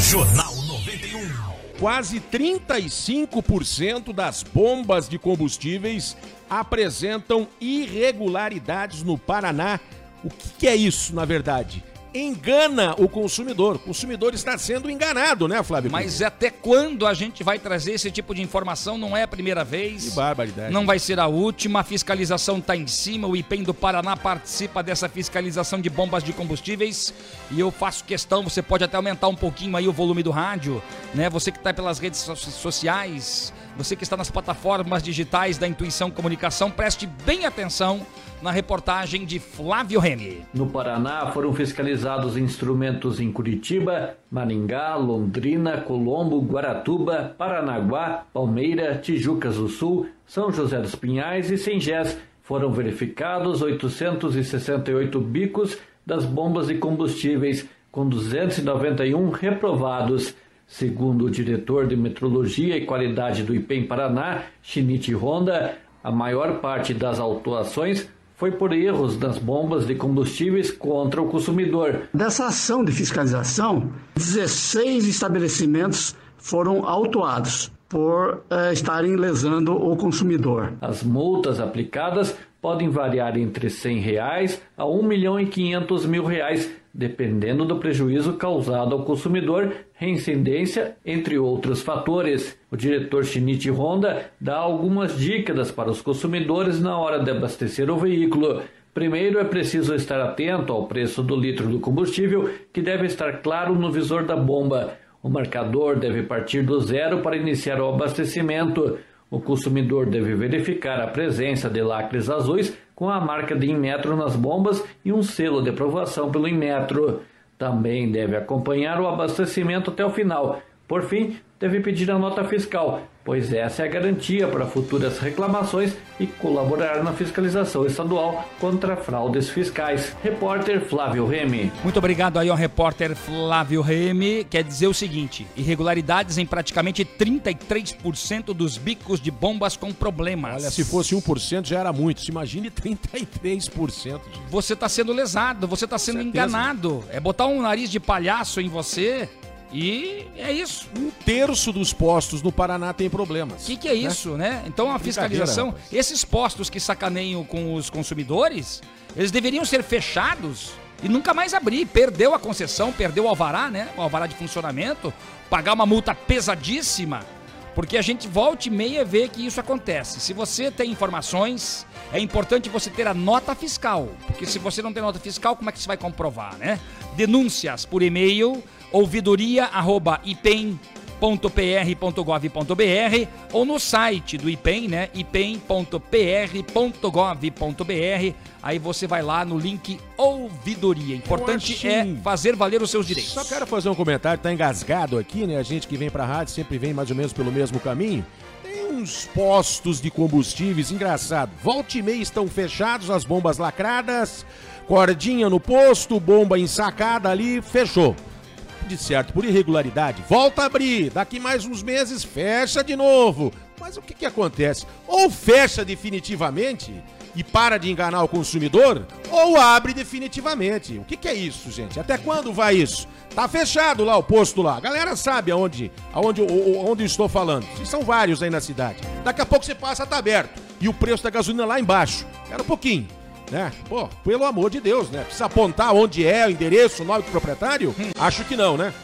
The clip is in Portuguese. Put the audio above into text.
Jornal 91. Quase 35% das bombas de combustíveis apresentam irregularidades no Paraná. O que, é isso, na verdade? Engana o consumidor. O consumidor está sendo enganado, né, Flávio? Mas até quando a gente vai trazer esse tipo de informação? Não é a primeira vez. Que barbaridade. Não vai ser a última. A fiscalização está em cima. O IPEM do Paraná participa dessa fiscalização de bombas de combustíveis. E eu faço questão, você pode até aumentar um pouquinho aí o volume do rádio, né? Você que está pelas redes sociais, você que está nas plataformas digitais da Intuição Comunicação, preste bem atenção na reportagem de Flávio Remy. No Paraná foram fiscalizados instrumentos em Curitiba, Maringá, Londrina, Colombo, Guaratuba, Paranaguá, Palmeira, Tijucas do Sul, São José dos Pinhais e Sengés. Foram verificados 868 bicos das bombas de combustíveis, com 291 reprovados. Segundo o diretor de Metrologia e Qualidade do IPEM Paraná, Shinichi Honda, a maior parte das autuações foi por erros das bombas de combustíveis contra o consumidor. Dessa ação de fiscalização, 16 estabelecimentos foram autuados por uh, estarem lesando o consumidor. As multas aplicadas podem variar entre 100 reais a R$ 1 milhão e 500 mil reais, dependendo do prejuízo causado ao consumidor, reincidência, entre outros fatores. O diretor Shinichi Honda dá algumas dicas para os consumidores na hora de abastecer o veículo. Primeiro é preciso estar atento ao preço do litro do combustível, que deve estar claro no visor da bomba. O marcador deve partir do zero para iniciar o abastecimento. O consumidor deve verificar a presença de lacres azuis com a marca de Inmetro nas bombas e um selo de aprovação pelo Inmetro. Também deve acompanhar o abastecimento até o final. Por fim, deve pedir a nota fiscal, pois essa é a garantia para futuras reclamações e colaborar na fiscalização estadual contra fraudes fiscais. Repórter Flávio Remy. Muito obrigado aí ao repórter Flávio Remy. Quer dizer o seguinte: irregularidades em praticamente 33% dos bicos de bombas com problemas. Olha, se fosse 1% já era muito. Se imagine 33%. Gente. Você está sendo lesado, você está sendo enganado. É botar um nariz de palhaço em você e é isso. Um terço dos postos no Paraná tem problemas. O que, que, é né? isso, né? Então a fiscalização, esses postos que sacaneiam com os consumidores, eles deveriam ser fechados e nunca mais abrir. Perdeu a concessão, perdeu o alvará, né? O alvará de funcionamento, pagar uma multa pesadíssima. Porque a gente volta e meia vê que isso acontece. Se você tem informações, é importante você ter a nota fiscal. Porque se você não tem nota fiscal, como é que você vai comprovar, né? Denúncias por e-mail ouvidoria@ipem.pr.gov.br ou no site do IPEM, né? ipem.pr.gov.br. Aí você vai lá no link ouvidoria. Importante é fazer valer os seus direitos. Só quero fazer um comentário, tá engasgado aqui, né? A gente que vem pra rádio sempre vem mais ou menos pelo mesmo caminho. Tem uns postos de combustíveis engraçado. Volta e meia estão fechados, as bombas lacradas, cordinha no posto, bomba ensacada ali, fechou de certo por irregularidade, volta a abrir, daqui mais uns meses fecha de novo. Mas o que, que acontece? Ou fecha definitivamente e para de enganar o consumidor, ou abre definitivamente. O que, que é isso, gente? Até quando vai isso? Tá fechado lá o posto lá. A galera sabe aonde, aonde, aonde eu estou falando. São vários aí na cidade. Daqui a pouco você passa, tá aberto. E o preço da gasolina lá embaixo. Era um pouquinho né? Pô, pelo amor de Deus, né? Precisa apontar onde é o endereço, o nome do proprietário? Hum. Acho que não, né?